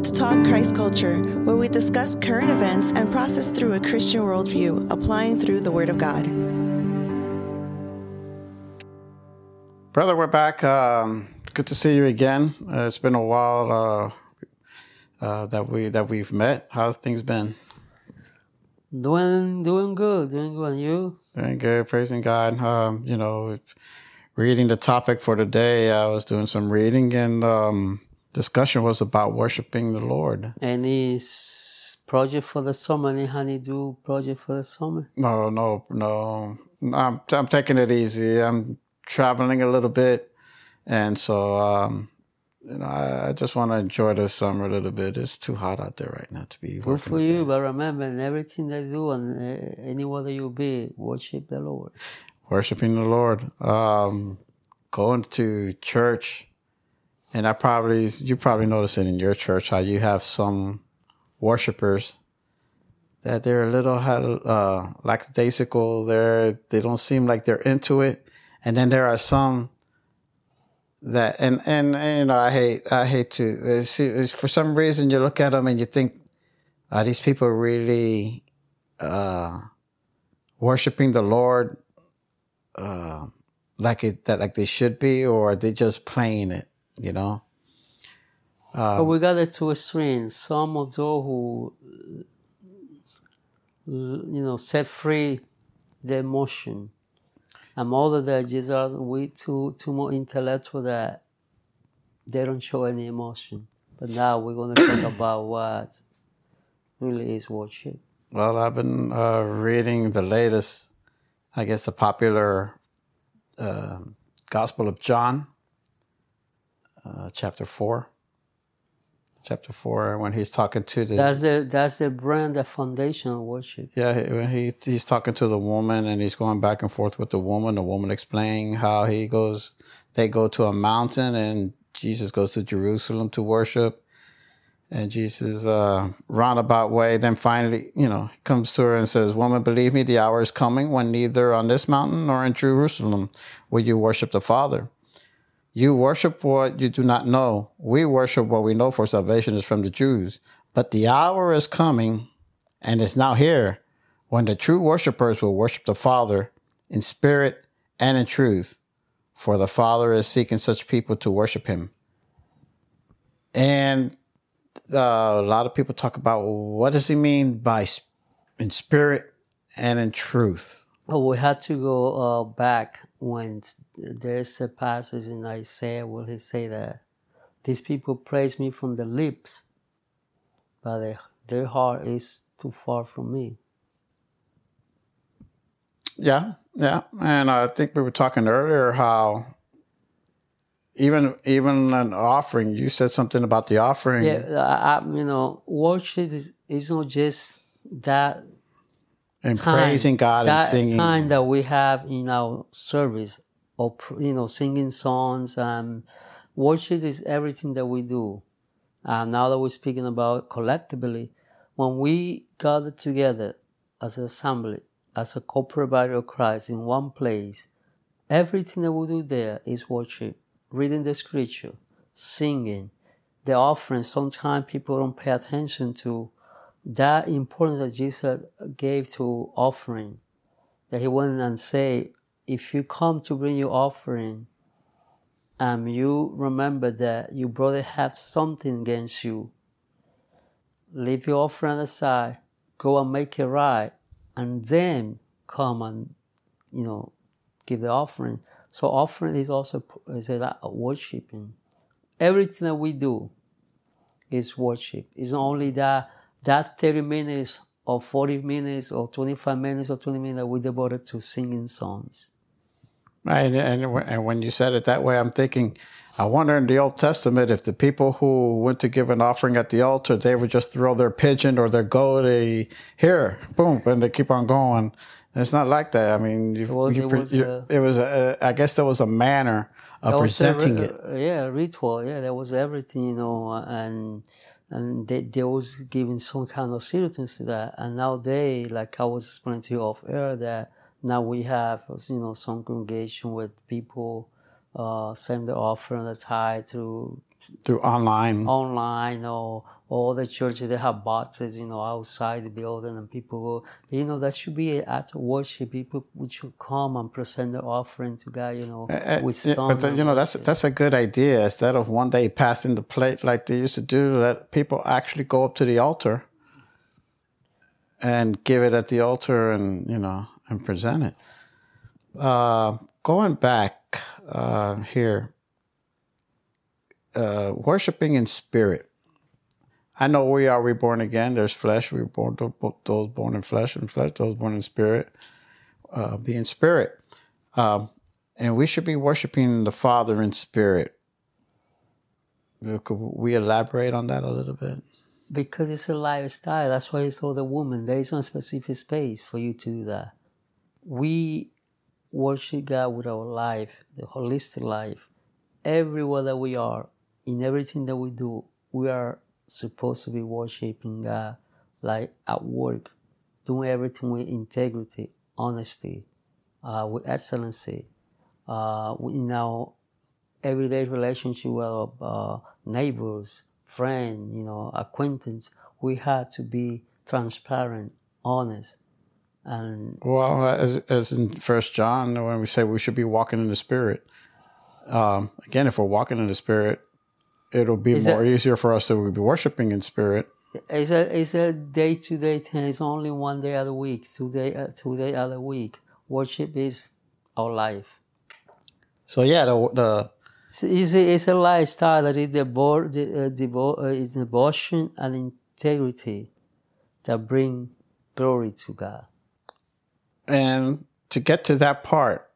Welcome to Talk Christ Culture, where we discuss current events and process through a Christian worldview, applying through the Word of God. Brother, we're back. Um, good to see you again. Uh, it's been a while uh, uh, that we that we've met. How's things been? Doing doing good, doing good. You? Doing good, praising God. Um, you know, reading the topic for today, I was doing some reading and um, discussion was about worshiping the Lord. Any project for the summer? Any honeydew project for the summer? No, no, no. I'm I'm taking it easy. I'm traveling a little bit, and so um, you know, I, I just want to enjoy the summer a little bit. It's too hot out there right now to be. Good for you, that. but remember, in everything they do and uh, anywhere that you be, worship the Lord. worshiping the Lord, um, going to church, and I probably you probably notice it in your church how you have some worshipers that they're a little uh, lackadaisical. They're they don't seem like they're into it, and then there are some that and and, and you know I hate I hate to for some reason you look at them and you think are these people really uh, worshiping the Lord uh, like it that like they should be, or are they just playing it? You know. but Um, we got it to a extreme. Some of those who, you know, set free the emotion. And other that just are way too too more intellectual that they don't show any emotion. But now we're gonna talk about what really is worship. well, I've been uh, reading the latest, I guess, the popular uh, Gospel of John, uh, chapter four. Chapter four, when he's talking to the That's the that's the brand, the foundation of worship. Yeah, when he he's talking to the woman and he's going back and forth with the woman. The woman explaining how he goes, they go to a mountain and Jesus goes to Jerusalem to worship, and Jesus uh, roundabout way. Then finally, you know, comes to her and says, "Woman, believe me, the hour is coming when neither on this mountain nor in Jerusalem will you worship the Father." You worship what you do not know. We worship what we know, for salvation is from the Jews. But the hour is coming and is now here when the true worshipers will worship the Father in spirit and in truth, for the Father is seeking such people to worship him. And uh, a lot of people talk about what does he mean by in spirit and in truth? But we had to go uh, back when there's a passage in Isaiah where he say that these people praise me from the lips, but their, their heart is too far from me. Yeah, yeah. And I think we were talking earlier how even even an offering, you said something about the offering. Yeah, I, I, you know, worship is, is not just that and time, praising God and that singing. time that we have in our service, or you know, singing songs. and worship is everything that we do. And now that we're speaking about collectively, when we gather together as an assembly, as a corporate body of Christ in one place, everything that we do there is worship, reading the scripture, singing, the offering. Sometimes people don't pay attention to that importance that Jesus gave to offering. That he went and say, if you come to bring your offering, um, you remember that your brother have something against you. Leave your offering aside, go and make it right, and then come and, you know, give the offering. So offering is also is a worshiping. Everything that we do is worship. It's not only that that 30 minutes or 40 minutes or 25 minutes or 20 minutes that we devoted to singing songs. Right, and and when you said it that way, I'm thinking, I wonder in the Old Testament if the people who went to give an offering at the altar, they would just throw their pigeon or their goat, they, here, boom, and they keep on going. It's not like that. I mean, you, you it was, you- uh, it was. A, I guess there was a manner of was a presenting it. uh, yeah, ritual. Yeah, there was everything, you know, and and they, they was giving some kind of seriousness to that. And now they, like I was explaining to you off air, that now we have, you know, some congregation with people uh, send the offering, the tithe through through online. online or all the churches they have boxes, you know, outside the building, and people go. You know, that should be at worship. People should come and present their offering to God. You know, Uh, with song but the- you know that's that's a good idea. Instead of one day passing the plate like they used to do, let people actually go up to the altar and give it at the altar, and you know, and present it. Uh, going back uh, here, uh, worshiping in spirit. I know we are reborn again. There's flesh. We're born those born in flesh and flesh. Those born in spirit, uh, be in spirit. Um, and we should be worshiping the Father in spirit. Uh, Could we elaborate on that a little bit? because it's a lifestyle. That's why it's called the woman. There is no specific space for you to do that. We worship God with our life, the holistic life. Everywhere that we are, in everything that we do, we are supposed to be worshiping God, like at work, doing everything with integrity, honesty, uh, with excellency, uh, in our everyday relationship with our uh, neighbors, friends, you know, acquaintance, we had to be transparent, honest, and Well, as, as in First John, when we say we should be walking in the Spirit, um, again, if we're walking in the Spirit, it'll be Is more that- easier for us to be worshiping in spirit. it's a it's a day to day thing. It's only one day of the week, two day uh, two day of the week. Worship is our life. So yeah, the, the It's, it's, a, it's a lifestyle that is devo- de, uh, devo- uh, is devotion and integrity that bring glory to God. and to get to that part,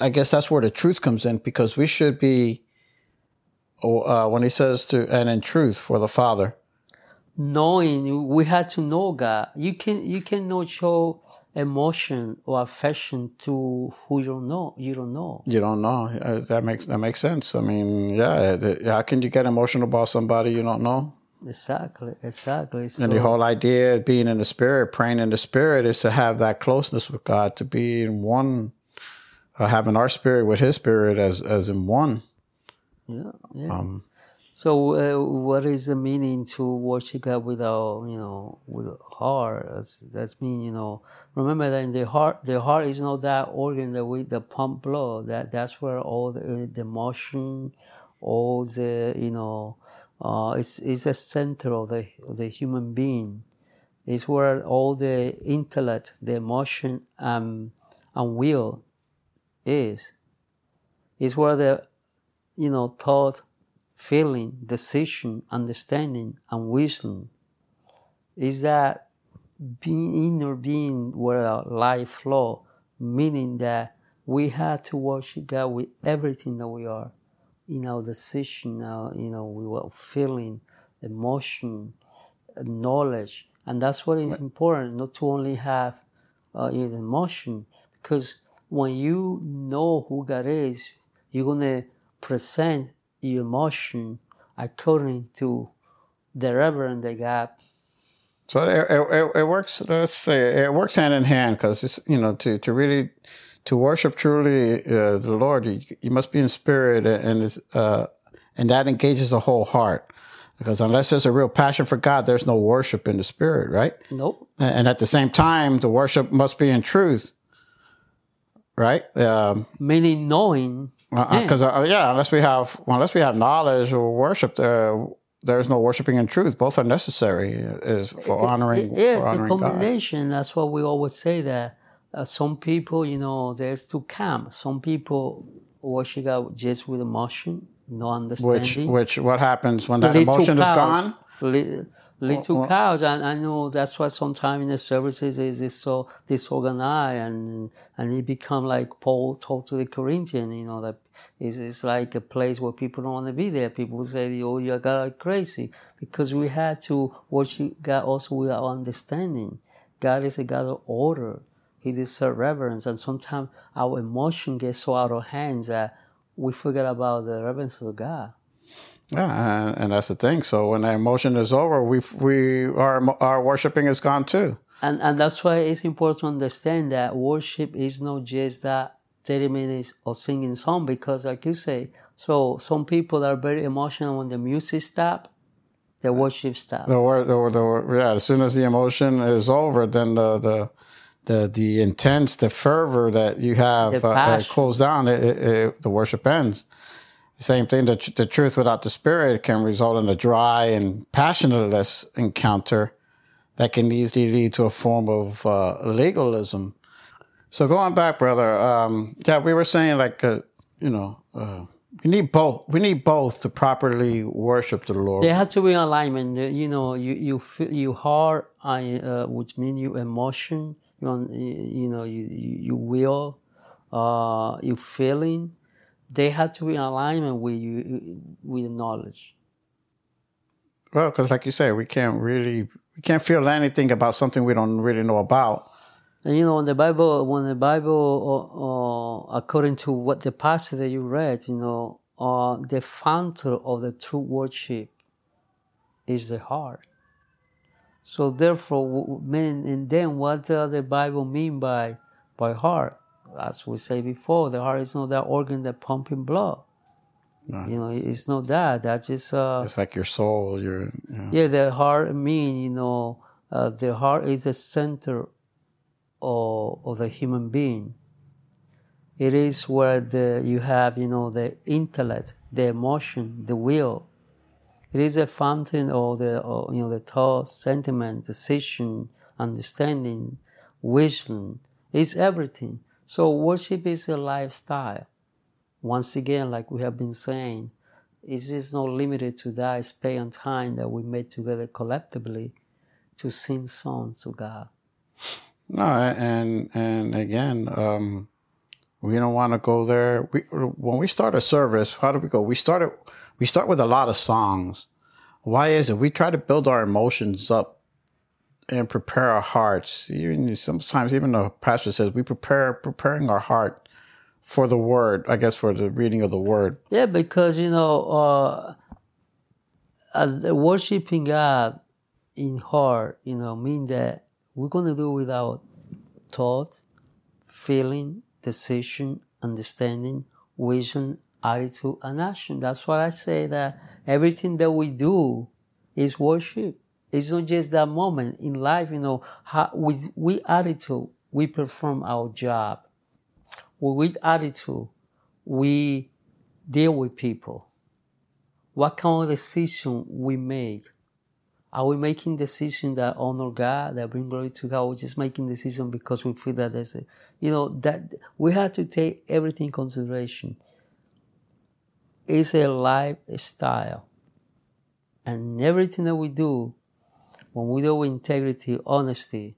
I guess that's where the truth comes in because we should be. Oh, Uh, when he says to and in truth for the Father, knowing we had to know God. You can you cannot show emotion or affection to who you don't know. You don't know. you don't know. Uh, that makes that makes sense. I mean, yeah, how can you get emotional about somebody you don't know? Exactly, exactly. So, And the whole idea of being in the spirit, praying in the spirit, is to have that closeness with God, to be in one, uh, having our spirit with His spirit as as in one. Yeah, yeah. Um, So, uh, what is the meaning to worship God with our, you know, with heart? That's, that's mean, you know. Remember that in the heart, the heart is not that organ that we that pump blood. That that's where all the, the emotion, all the, you know, uh, it's it's the center of the of the human being. It's where all the intellect, the emotion, um, and will is. It's where the, you know, thought feeling, decision, understanding, and wisdom is that being inner being where our life flow, meaning that we had to worship God with everything that we are, in our decision, our, you know, we were feeling, emotion, knowledge, and that's what is important. Not to only have uh, emotion, because when you know who God is, you're gonna present your emotion according to the reverend that God. so it, it, it works. Let's say it works hand in hand because it's you know to to really to worship truly uh, the Lord, you, you must be in spirit, and it's, uh, and that engages the whole heart. Because unless there's a real passion for God, there's no worship in the spirit, right? Nope. And at the same time, the worship must be in truth, right? Um, Meaning knowing. Because uh, yeah, unless we have unless we have knowledge or worship, there there's no worshiping in truth. Both are necessary is for honoring, yes, for the honoring God. combination. That's what we always say that uh, some people, you know, there's two camps. Some people worship God just with emotion, no understanding. which which what happens when that to emotion is gone? Well- cows, and I know that's why sometimes in the services is is so disorganized, and and it become like Paul told to the Corinthian, you know, that it's, it's like a place where people don't want to be there. People say, "Oh, you are got crazy," because we had to worship God also with our understanding. God is a God of order. He deserves reverence, and sometimes our emotion gets so out of hands that we forget about the reverence of God. Yeah, and, and that's the thing. So when the emotion is over, we we our our worshiping is gone too. And and that's why it's important to understand that worship is not just that 30 minutes of singing song because like you say, so some people are very emotional when the music stop The worship style. The word, the, the, yeah. As soon as the emotion is over, then the the the, the intense, the fervor that you have uh, uh, cools down. It, it, it, the worship ends. Same thing. The, the truth without the spirit can result in a dry and passionless encounter that can easily lead to a form of uh, legalism. So going back, brother, um, yeah, we were saying like, uh, you know, uh, we need both. We need both to properly worship the Lord. There has to be in alignment. Uh, You know, you you feel you heart, I uh, which mean you emotion. You know, you, you know, you you, will, uh, you feeling. They have to be in alignment with you with knowledge. Well, because like you say, we can't really we can't feel anything about something we don't really know about. And you know, in the Bible, when the Bible, uh, uh, according to what the passage that you read, you know, uh, the founder of the true worship is the heart. So therefore, mean, and then what does the Bible mean by by heart? As we say before, the heart is not that organ that pumping blood. No. You know, it's not that. That's just uh, It's like your soul, your you know. yeah, the heart mean, you know, uh, the heart is the center of, of the human being. It is where the you have, you know, the intellect, the emotion, the will. It is a fountain of the, of, you know, the thought, sentiment, decision, understanding, wisdom. It's everything. So worship is a lifestyle. Once again, like we have been saying, it is not limited to that space and time that we made together collectively to sing songs to God. No, and and again, um, we don't want to go there. We when we start a service, how do we go? We start it. We start with a lot of songs. Why is it? We try to build our emotions up and prepare our hearts. Even sometimes, even the pastor says we prepare preparing our heart for the word. I guess for the reading of the word. Yeah, because you know, uh, uh, worshiping God in heart, you know, mean that we're gonna do without thought, feeling, decision, understanding, vision, attitude, and action. That's why I say that everything that we do is worship. It's not just that moment in life, you know, how, with, with attitude, we perform our job. With attitude, we deal with people. What kind of decision we make? Are we making decisions that honor God, that bring glory to God? Or just making decisions because we feel that there's a, you know, that we have to take everything in consideration. It's a lifestyle. And everything that we do, when we do integrity, honesty,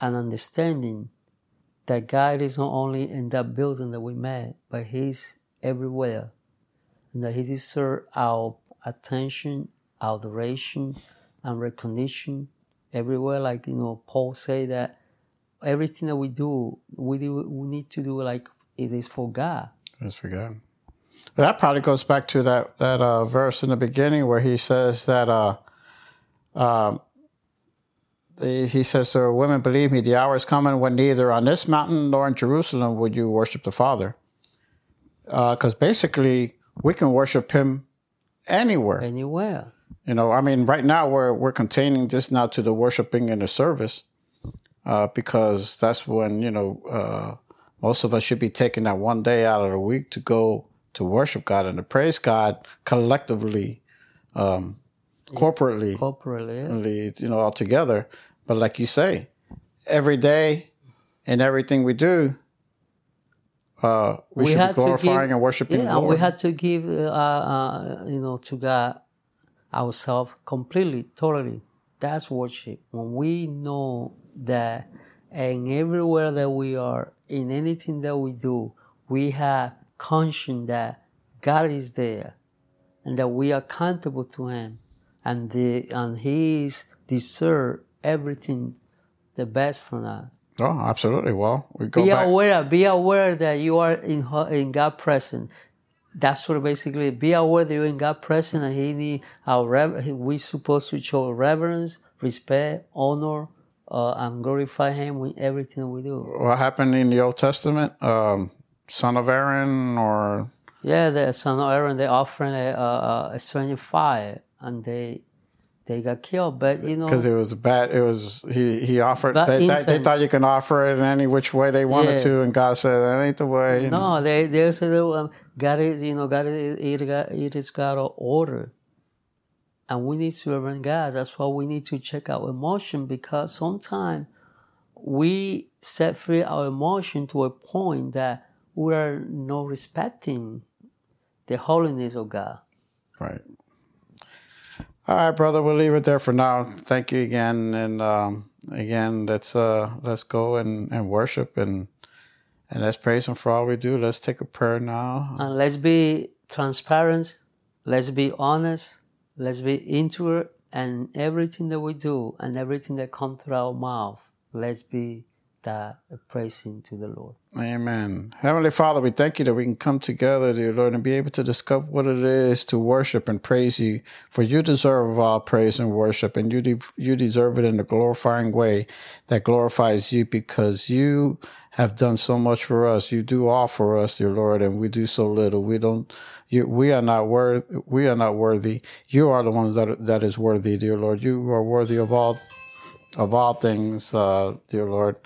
and understanding that God is not only in that building that we met, but He's everywhere. And that He deserves our attention, adoration, and recognition everywhere. Like, you know, Paul say that everything that we do, we, do, we need to do like it is for God. It's for God. That probably goes back to that that uh, verse in the beginning where he says that uh, um, the, he says to her, "Women, believe me, the hour is coming when neither on this mountain nor in Jerusalem would you worship the Father." Because basically, we can worship Him anywhere. Anywhere. You know, I mean, right now we're we're containing this now to the worshiping and the service, uh, because that's when you know uh, most of us should be taking that one day out of the week to go to worship God and to praise God collectively, um, corporately, Corporately. you know, all together. But like you say, every day and everything we do, uh, we, We should be glorifying give- and worshiping Yeah, and we had to give, uh, uh, you know, to God ourselves completely, totally. That's worship. When we know that, and everywhere that we are, in anything that we do, we have conscience that God is there, and that we are accountable to Him, and the and He is deserve everything, the best from us. oh, absolutely. Well, we go be back. aware be aware that you are in in God present that's what basically be aware that you're in God present and he need our we supposed to show reverence respect honor uh, and glorify him with everything we do what happened in the Old Testament? Um, son of Aaron, or yeah the son of Aaron they offering a, a, a strange fire and they they got killed. But you know, because it was bad. It was he he offered. They, they, they thought you can offer it in any which way they wanted Yeah. to, and God said that ain't the way. you know. no, they they said um, God is you know God is it, is God of order, and we need to reverend God. That's why we need to check our emotion because sometimes we set free our emotion to a point that we are not respecting the holiness of God. Right. All right, brother. We'll leave it there for now. Thank you again, and um, again, let's uh, let's go and, and worship and and let's praise Him for all we do. Let's take a prayer now. And let's be transparent. Let's be honest. Let's be into it. And everything that we do and everything that comes through our mouth, let's be that praising to the Lord. Amen. Heavenly Father, we thank you that we can come together, dear Lord, and be able to discover what it is to worship and praise you. For you deserve all praise and worship, and you de- you deserve it in a glorifying way that glorifies you because you have done so much for us. You do all for us, dear Lord, and we do so little. We don't. You, we are not worth. We are not worthy. You are the one that that is worthy, dear Lord. You are worthy of all of all things, uh, dear Lord.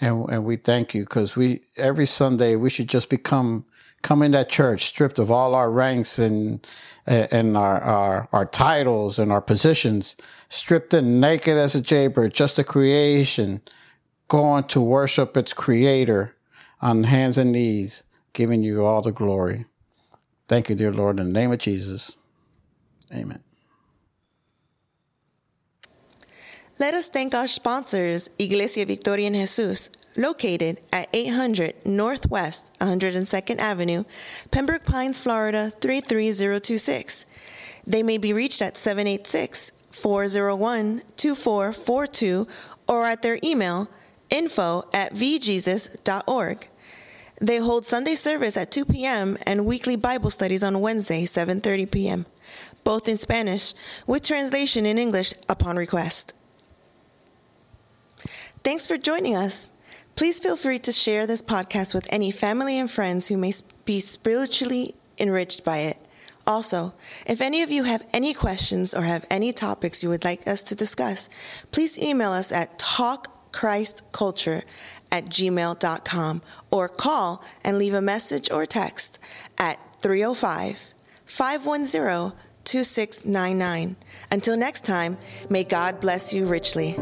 And, and we thank you because we every Sunday we should just become come in that church stripped of all our ranks and and our, our our titles and our positions, stripped and naked as a jaybird, just a creation, going to worship its creator on hands and knees, giving you all the glory. Thank you, dear Lord, in the name of Jesus. Amen. Let us thank our sponsors, Iglesia Victoria Jesus, located at 800 Northwest 102nd Avenue, Pembroke Pines, Florida 33026. They may be reached at 786 401 2442 or at their email info at vjesus.org. They hold Sunday service at 2 p.m. and weekly Bible studies on Wednesday, 7:30 p.m., both in Spanish with translation in English upon request. Thanks for joining us. Please feel free to share this podcast with any family and friends who may be spiritually enriched by it. Also, if any of you have any questions or have any topics you would like us to discuss, please email us at talkchristculture at gmail.com or call and leave a message or text at 305 510 2699. Until next time, may God bless you richly.